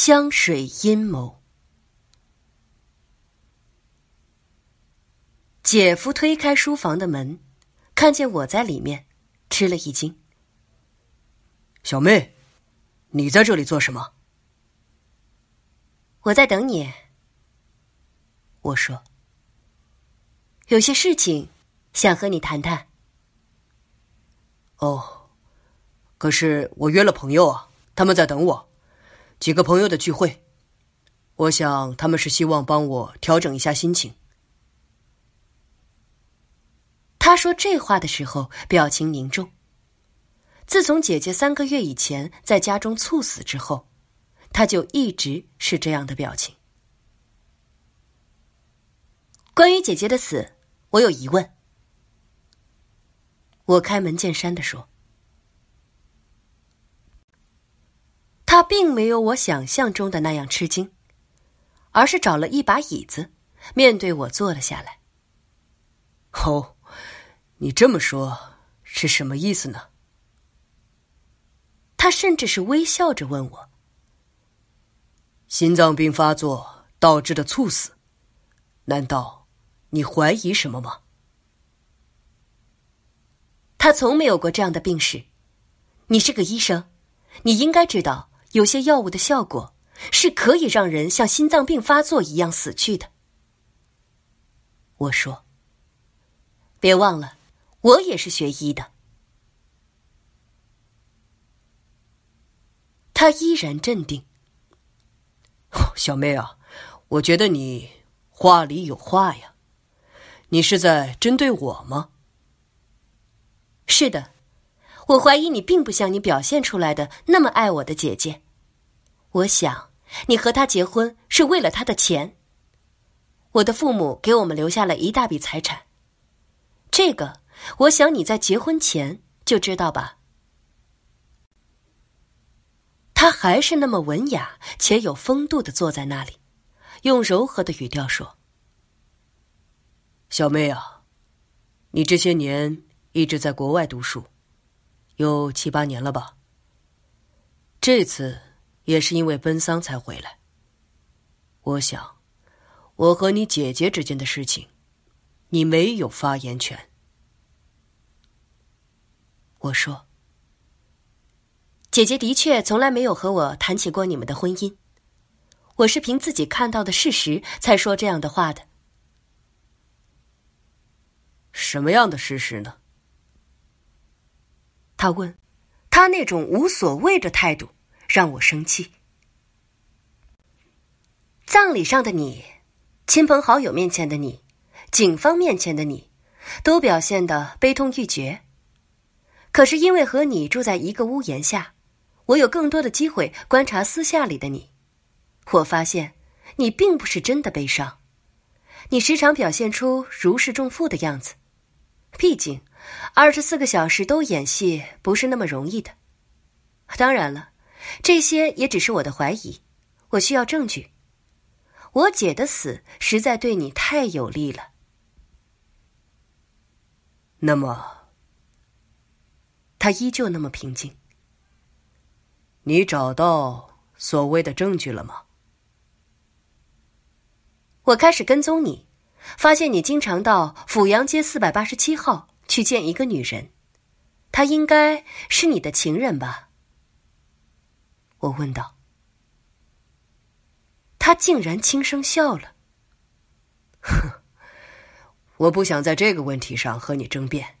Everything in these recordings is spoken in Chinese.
香水阴谋。姐夫推开书房的门，看见我在里面，吃了一惊。小妹，你在这里做什么？我在等你。我说，有些事情想和你谈谈。哦，可是我约了朋友啊，他们在等我，几个朋友的聚会。我想他们是希望帮我调整一下心情。他说这话的时候，表情凝重。自从姐姐三个月以前在家中猝死之后，他就一直是这样的表情。关于姐姐的死，我有疑问。我开门见山的说：“他并没有我想象中的那样吃惊，而是找了一把椅子，面对我坐了下来。”哦，你这么说是什么意思呢？他甚至是微笑着问我：“心脏病发作导致的猝死，难道？”你怀疑什么吗？他从没有过这样的病史。你是个医生，你应该知道，有些药物的效果是可以让人像心脏病发作一样死去的。我说：“别忘了，我也是学医的。”他依然镇定。小妹啊，我觉得你话里有话呀。你是在针对我吗？是的，我怀疑你并不像你表现出来的那么爱我的姐姐。我想你和他结婚是为了他的钱。我的父母给我们留下了一大笔财产，这个我想你在结婚前就知道吧。他还是那么文雅且有风度的坐在那里，用柔和的语调说。小妹啊，你这些年一直在国外读书，有七八年了吧？这次也是因为奔丧才回来。我想，我和你姐姐之间的事情，你没有发言权。我说，姐姐的确从来没有和我谈起过你们的婚姻，我是凭自己看到的事实才说这样的话的。什么样的事实呢？他问，他那种无所谓的态度让我生气。葬礼上的你，亲朋好友面前的你，警方面前的你，都表现的悲痛欲绝。可是因为和你住在一个屋檐下，我有更多的机会观察私下里的你。我发现你并不是真的悲伤，你时常表现出如释重负的样子。毕竟，二十四个小时都演戏不是那么容易的。当然了，这些也只是我的怀疑，我需要证据。我姐的死实在对你太有利了。那么，他依旧那么平静。你找到所谓的证据了吗？我开始跟踪你。发现你经常到阜阳街四百八十七号去见一个女人，她应该是你的情人吧？我问道。他竟然轻声笑了。哼，我不想在这个问题上和你争辩，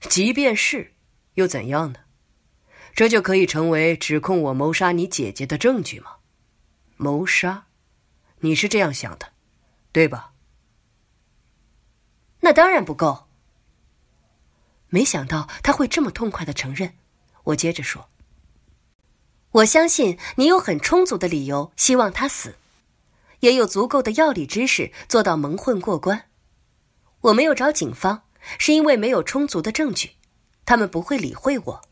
即便是，又怎样呢？这就可以成为指控我谋杀你姐姐的证据吗？谋杀？你是这样想的，对吧？那当然不够。没想到他会这么痛快的承认。我接着说：“我相信你有很充足的理由希望他死，也有足够的药理知识做到蒙混过关。我没有找警方，是因为没有充足的证据，他们不会理会我。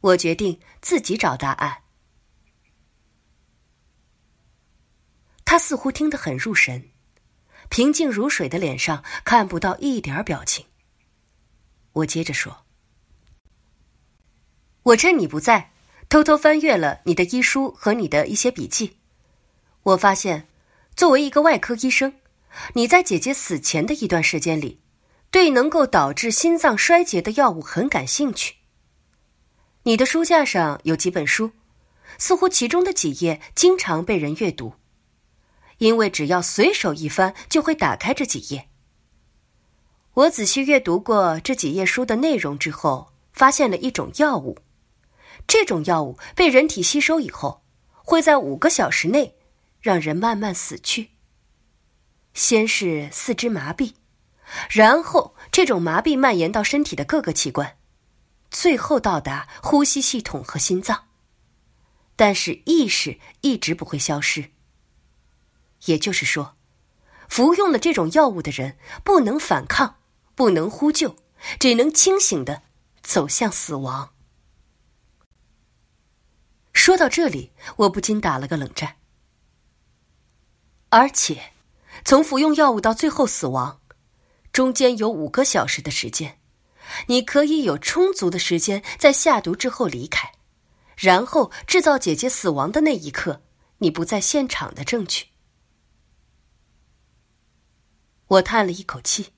我决定自己找答案。”他似乎听得很入神。平静如水的脸上看不到一点表情。我接着说：“我趁你不在，偷偷翻阅了你的医书和你的一些笔记，我发现，作为一个外科医生，你在姐姐死前的一段时间里，对能够导致心脏衰竭的药物很感兴趣。你的书架上有几本书，似乎其中的几页经常被人阅读，因为只要随手一翻，就会打开这几页。我仔细阅读过这几页书的内容之后，发现了一种药物。这种药物被人体吸收以后，会在五个小时内让人慢慢死去。先是四肢麻痹，然后这种麻痹蔓延到身体的各个器官，最后到达呼吸系统和心脏。但是意识一直不会消失。也就是说，服用了这种药物的人不能反抗，不能呼救，只能清醒的走向死亡。说到这里，我不禁打了个冷战。而且，从服用药物到最后死亡，中间有五个小时的时间，你可以有充足的时间在下毒之后离开，然后制造姐姐死亡的那一刻你不在现场的证据。我叹了一口气，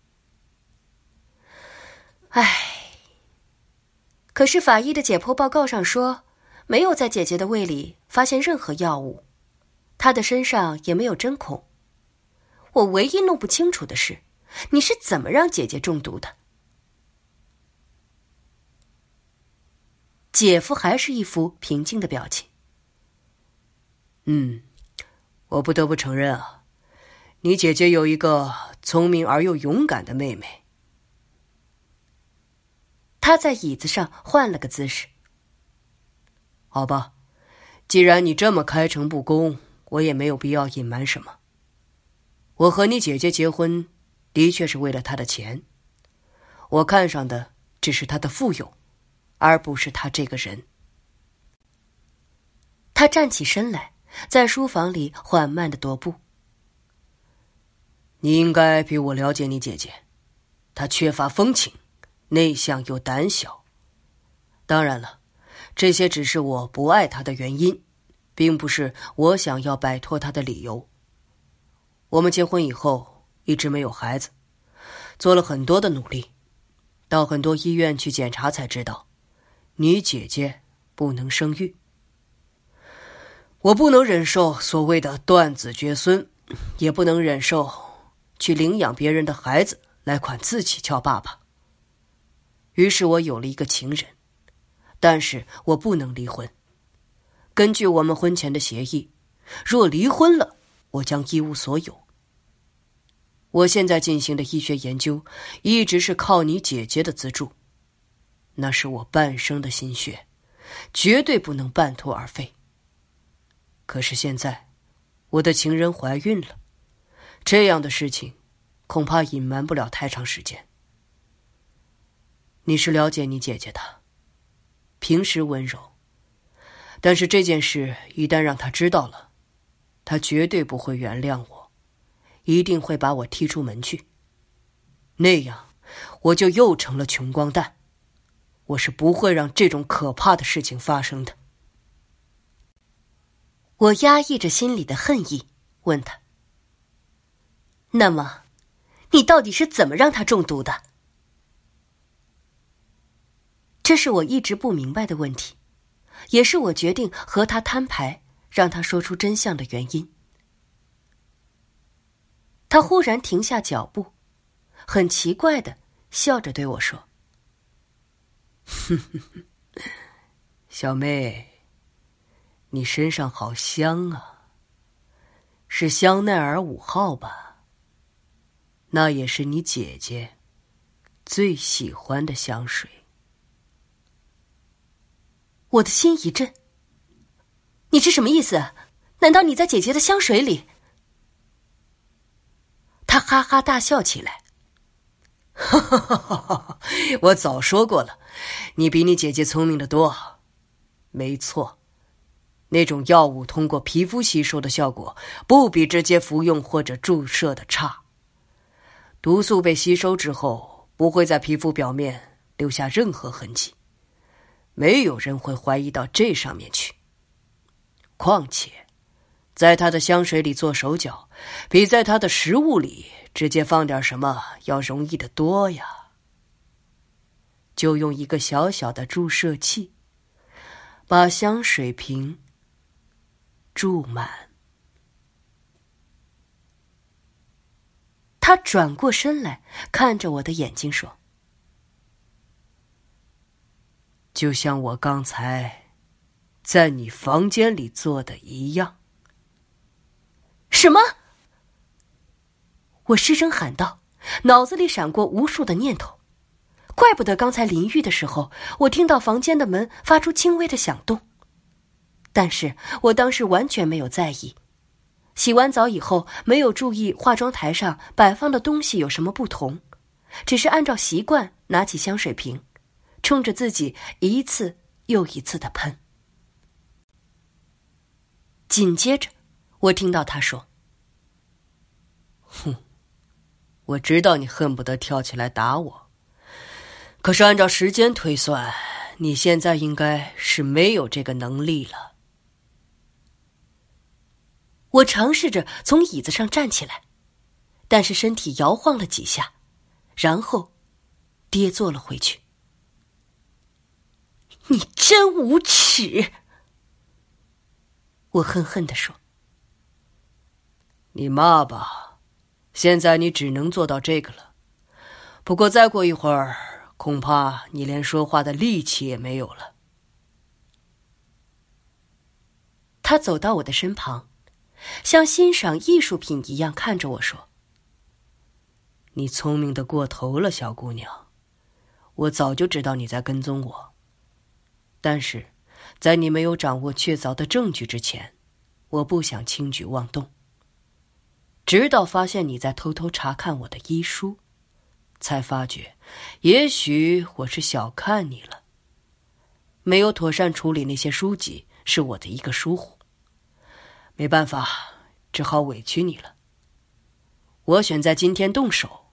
唉。可是法医的解剖报告上说。没有在姐姐的胃里发现任何药物，她的身上也没有针孔。我唯一弄不清楚的是，你是怎么让姐姐中毒的？姐夫还是一副平静的表情。嗯，我不得不承认啊，你姐姐有一个聪明而又勇敢的妹妹。他在椅子上换了个姿势。好吧，既然你这么开诚布公，我也没有必要隐瞒什么。我和你姐姐结婚，的确是为了她的钱。我看上的只是她的富有，而不是她这个人。他站起身来，在书房里缓慢的踱步。你应该比我了解你姐姐，她缺乏风情，内向又胆小。当然了。这些只是我不爱他的原因，并不是我想要摆脱他的理由。我们结婚以后一直没有孩子，做了很多的努力，到很多医院去检查才知道，你姐姐不能生育。我不能忍受所谓的断子绝孙，也不能忍受去领养别人的孩子来管自己叫爸爸。于是我有了一个情人。但是我不能离婚。根据我们婚前的协议，若离婚了，我将一无所有。我现在进行的医学研究，一直是靠你姐姐的资助，那是我半生的心血，绝对不能半途而废。可是现在，我的情人怀孕了，这样的事情，恐怕隐瞒不了太长时间。你是了解你姐姐的。平时温柔，但是这件事一旦让他知道了，他绝对不会原谅我，一定会把我踢出门去。那样，我就又成了穷光蛋。我是不会让这种可怕的事情发生的。我压抑着心里的恨意，问他：“那么，你到底是怎么让他中毒的？”这是我一直不明白的问题，也是我决定和他摊牌，让他说出真相的原因。他忽然停下脚步，很奇怪的笑着对我说：“小妹，你身上好香啊，是香奈儿五号吧？那也是你姐姐最喜欢的香水。”我的心一震。你是什么意思？难道你在姐姐的香水里？他哈哈大笑起来。哈哈哈哈哈！我早说过了，你比你姐姐聪明的多。没错，那种药物通过皮肤吸收的效果，不比直接服用或者注射的差。毒素被吸收之后，不会在皮肤表面留下任何痕迹。没有人会怀疑到这上面去。况且，在他的香水里做手脚，比在他的食物里直接放点什么要容易的多呀。就用一个小小的注射器，把香水瓶注满。他转过身来，看着我的眼睛说：“就像我刚才在你房间里做的一样。”什么？我失声喊道，脑子里闪过无数的念头。怪不得刚才淋浴的时候，我听到房间的门发出轻微的响动。但是我当时完全没有在意。洗完澡以后，没有注意化妆台上摆放的东西有什么不同，只是按照习惯拿起香水瓶，冲着自己一次又一次的喷。紧接着，我听到他说：“哼，我知道你恨不得跳起来打我，可是按照时间推算，你现在应该是没有这个能力了。”我尝试着从椅子上站起来，但是身体摇晃了几下，然后跌坐了回去。你真无耻！我恨恨地说：“你骂吧，现在你只能做到这个了。不过再过一会儿，恐怕你连说话的力气也没有了。”他走到我的身旁。像欣赏艺术品一样看着我说：“你聪明的过头了，小姑娘。我早就知道你在跟踪我，但是，在你没有掌握确凿的证据之前，我不想轻举妄动。直到发现你在偷偷查看我的医书，才发觉，也许我是小看你了。没有妥善处理那些书籍，是我的一个疏忽。”没办法，只好委屈你了。我选在今天动手，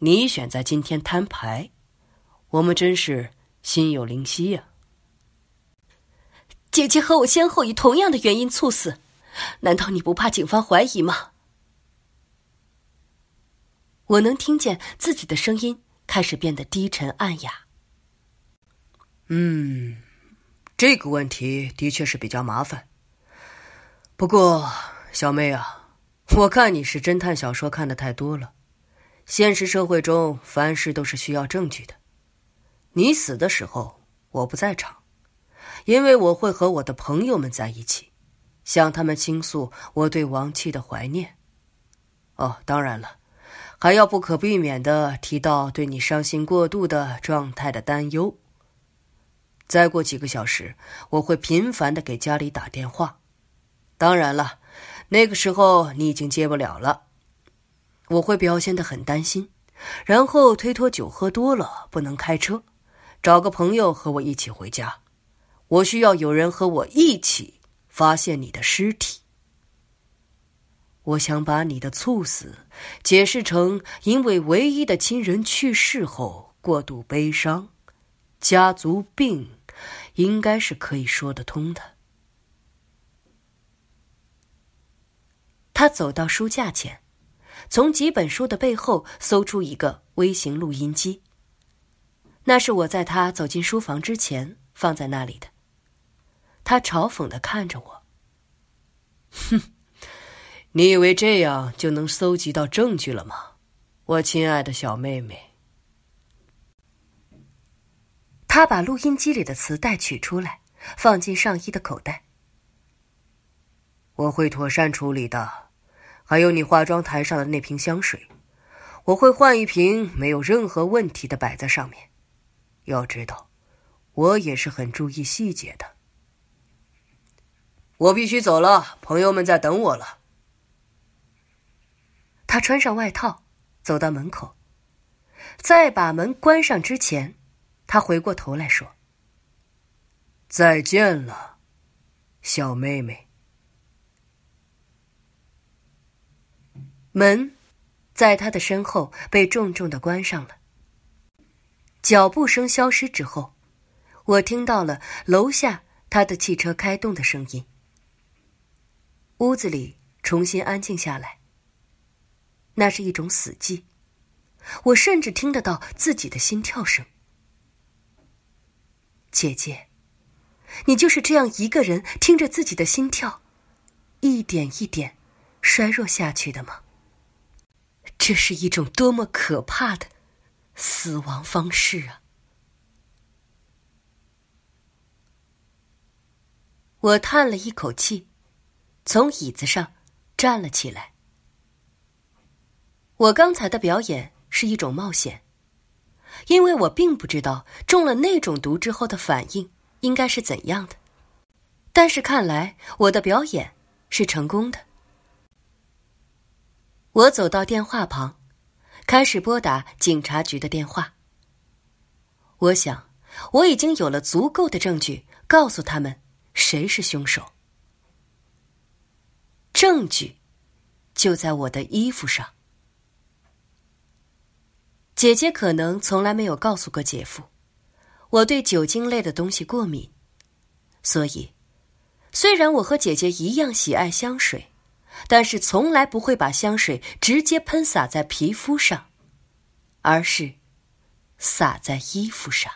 你选在今天摊牌，我们真是心有灵犀呀。姐姐和我先后以同样的原因猝死，难道你不怕警方怀疑吗？我能听见自己的声音开始变得低沉暗哑。嗯，这个问题的确是比较麻烦。不过，小妹啊，我看你是侦探小说看的太多了。现实社会中，凡事都是需要证据的。你死的时候，我不在场，因为我会和我的朋友们在一起，向他们倾诉我对亡妻的怀念。哦，当然了，还要不可避免的提到对你伤心过度的状态的担忧。再过几个小时，我会频繁的给家里打电话。当然了，那个时候你已经接不了了。我会表现的很担心，然后推脱酒喝多了不能开车，找个朋友和我一起回家。我需要有人和我一起发现你的尸体。我想把你的猝死解释成因为唯一的亲人去世后过度悲伤，家族病，应该是可以说得通的。他走到书架前，从几本书的背后搜出一个微型录音机。那是我在他走进书房之前放在那里的。他嘲讽的看着我：“哼，你以为这样就能搜集到证据了吗，我亲爱的小妹妹？”他把录音机里的磁带取出来，放进上衣的口袋。我会妥善处理的。还有你化妆台上的那瓶香水，我会换一瓶没有任何问题的摆在上面。要知道，我也是很注意细节的。我必须走了，朋友们在等我了。他穿上外套，走到门口，在把门关上之前，他回过头来说：“再见了，小妹妹。”门在他的身后被重重的关上了。脚步声消失之后，我听到了楼下他的汽车开动的声音。屋子里重新安静下来。那是一种死寂，我甚至听得到自己的心跳声。姐姐，你就是这样一个人听着自己的心跳，一点一点衰弱下去的吗？这是一种多么可怕的死亡方式啊！我叹了一口气，从椅子上站了起来。我刚才的表演是一种冒险，因为我并不知道中了那种毒之后的反应应该是怎样的。但是看来我的表演是成功的。我走到电话旁，开始拨打警察局的电话。我想，我已经有了足够的证据，告诉他们谁是凶手。证据就在我的衣服上。姐姐可能从来没有告诉过姐夫，我对酒精类的东西过敏，所以，虽然我和姐姐一样喜爱香水。但是从来不会把香水直接喷洒在皮肤上，而是洒在衣服上。